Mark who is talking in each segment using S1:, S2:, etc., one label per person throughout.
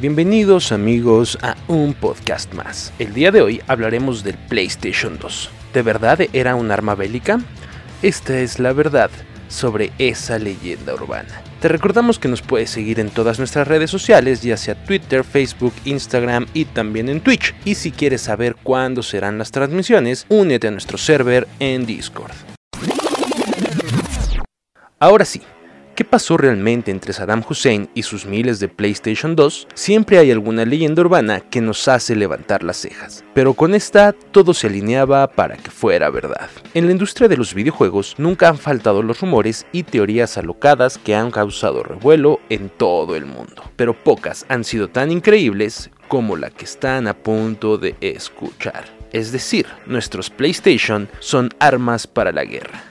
S1: Bienvenidos amigos a un podcast más. El día de hoy hablaremos del PlayStation 2. ¿De verdad era un arma bélica? Esta es la verdad sobre esa leyenda urbana. Te recordamos que nos puedes seguir en todas nuestras redes sociales, ya sea Twitter, Facebook, Instagram y también en Twitch. Y si quieres saber cuándo serán las transmisiones, únete a nuestro server en Discord. Ahora sí, ¿Qué pasó realmente entre Saddam Hussein y sus miles de PlayStation 2? Siempre hay alguna leyenda urbana que nos hace levantar las cejas, pero con esta todo se alineaba para que fuera verdad. En la industria de los videojuegos nunca han faltado los rumores y teorías alocadas que han causado revuelo en todo el mundo, pero pocas han sido tan increíbles como la que están a punto de escuchar. Es decir, nuestros PlayStation son armas para la guerra.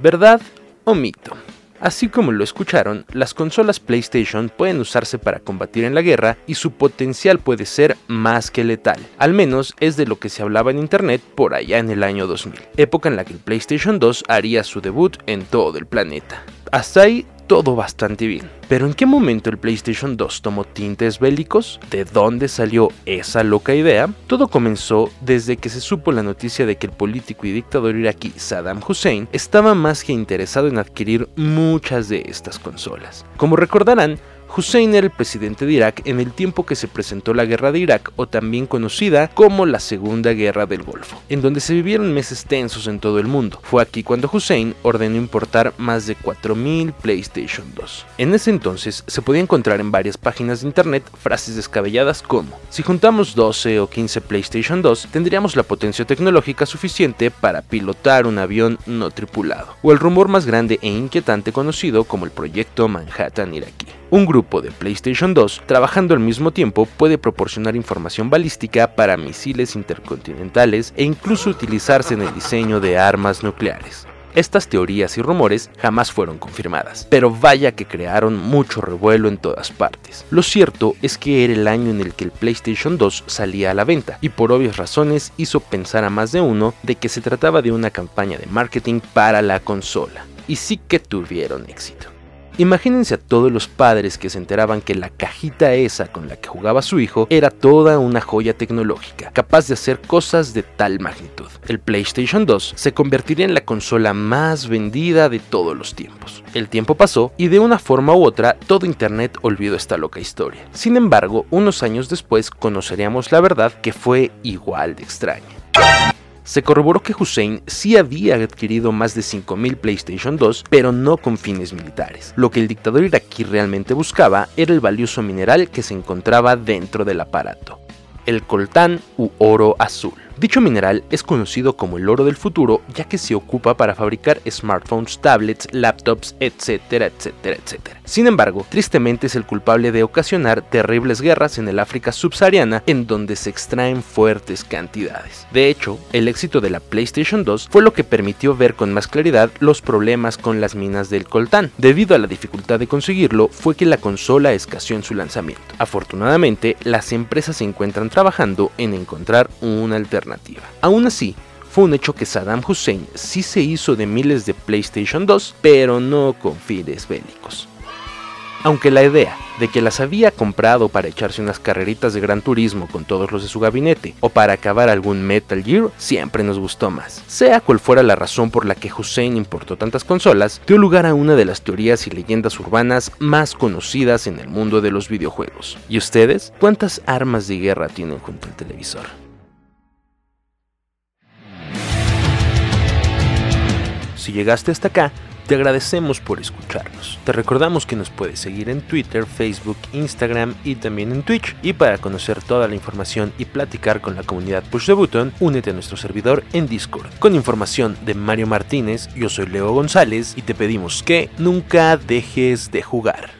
S1: ¿Verdad o mito? Así como lo escucharon, las consolas PlayStation pueden usarse para combatir en la guerra y su potencial puede ser más que letal. Al menos es de lo que se hablaba en internet por allá en el año 2000, época en la que el PlayStation 2 haría su debut en todo el planeta. Hasta ahí todo bastante bien. Pero ¿en qué momento el PlayStation 2 tomó tintes bélicos? ¿De dónde salió esa loca idea? Todo comenzó desde que se supo la noticia de que el político y dictador iraquí Saddam Hussein estaba más que interesado en adquirir muchas de estas consolas. Como recordarán, Hussein era el presidente de Irak en el tiempo que se presentó la guerra de Irak o también conocida como la Segunda Guerra del Golfo, en donde se vivieron meses tensos en todo el mundo. Fue aquí cuando Hussein ordenó importar más de 4.000 PlayStation 2. En ese entonces se podía encontrar en varias páginas de internet frases descabelladas como, si juntamos 12 o 15 PlayStation 2 tendríamos la potencia tecnológica suficiente para pilotar un avión no tripulado, o el rumor más grande e inquietante conocido como el proyecto Manhattan iraquí. Un grupo de PlayStation 2 trabajando al mismo tiempo puede proporcionar información balística para misiles intercontinentales e incluso utilizarse en el diseño de armas nucleares. Estas teorías y rumores jamás fueron confirmadas, pero vaya que crearon mucho revuelo en todas partes. Lo cierto es que era el año en el que el PlayStation 2 salía a la venta, y por obvias razones hizo pensar a más de uno de que se trataba de una campaña de marketing para la consola. Y sí que tuvieron éxito. Imagínense a todos los padres que se enteraban que la cajita esa con la que jugaba su hijo era toda una joya tecnológica, capaz de hacer cosas de tal magnitud. El PlayStation 2 se convertiría en la consola más vendida de todos los tiempos. El tiempo pasó y de una forma u otra todo Internet olvidó esta loca historia. Sin embargo, unos años después conoceríamos la verdad que fue igual de extraña se corroboró que Hussein sí había adquirido más de 5.000 PlayStation 2, pero no con fines militares. Lo que el dictador iraquí realmente buscaba era el valioso mineral que se encontraba dentro del aparato, el coltán u oro azul. Dicho mineral es conocido como el oro del futuro ya que se ocupa para fabricar smartphones, tablets, laptops, etcétera, etcétera, etcétera. Sin embargo, tristemente es el culpable de ocasionar terribles guerras en el África subsahariana en donde se extraen fuertes cantidades. De hecho, el éxito de la PlayStation 2 fue lo que permitió ver con más claridad los problemas con las minas del coltán. Debido a la dificultad de conseguirlo, fue que la consola escaseó en su lanzamiento. Afortunadamente, las empresas se encuentran trabajando en encontrar una alternativa Aún así, fue un hecho que Saddam Hussein sí se hizo de miles de PlayStation 2, pero no con fines bélicos. Aunque la idea de que las había comprado para echarse unas carreritas de gran turismo con todos los de su gabinete o para acabar algún Metal Gear siempre nos gustó más. Sea cual fuera la razón por la que Hussein importó tantas consolas, dio lugar a una de las teorías y leyendas urbanas más conocidas en el mundo de los videojuegos. ¿Y ustedes? ¿Cuántas armas de guerra tienen junto al televisor? Si llegaste hasta acá, te agradecemos por escucharnos. Te recordamos que nos puedes seguir en Twitter, Facebook, Instagram y también en Twitch. Y para conocer toda la información y platicar con la comunidad Push the Button, únete a nuestro servidor en Discord. Con información de Mario Martínez, yo soy Leo González y te pedimos que nunca dejes de jugar.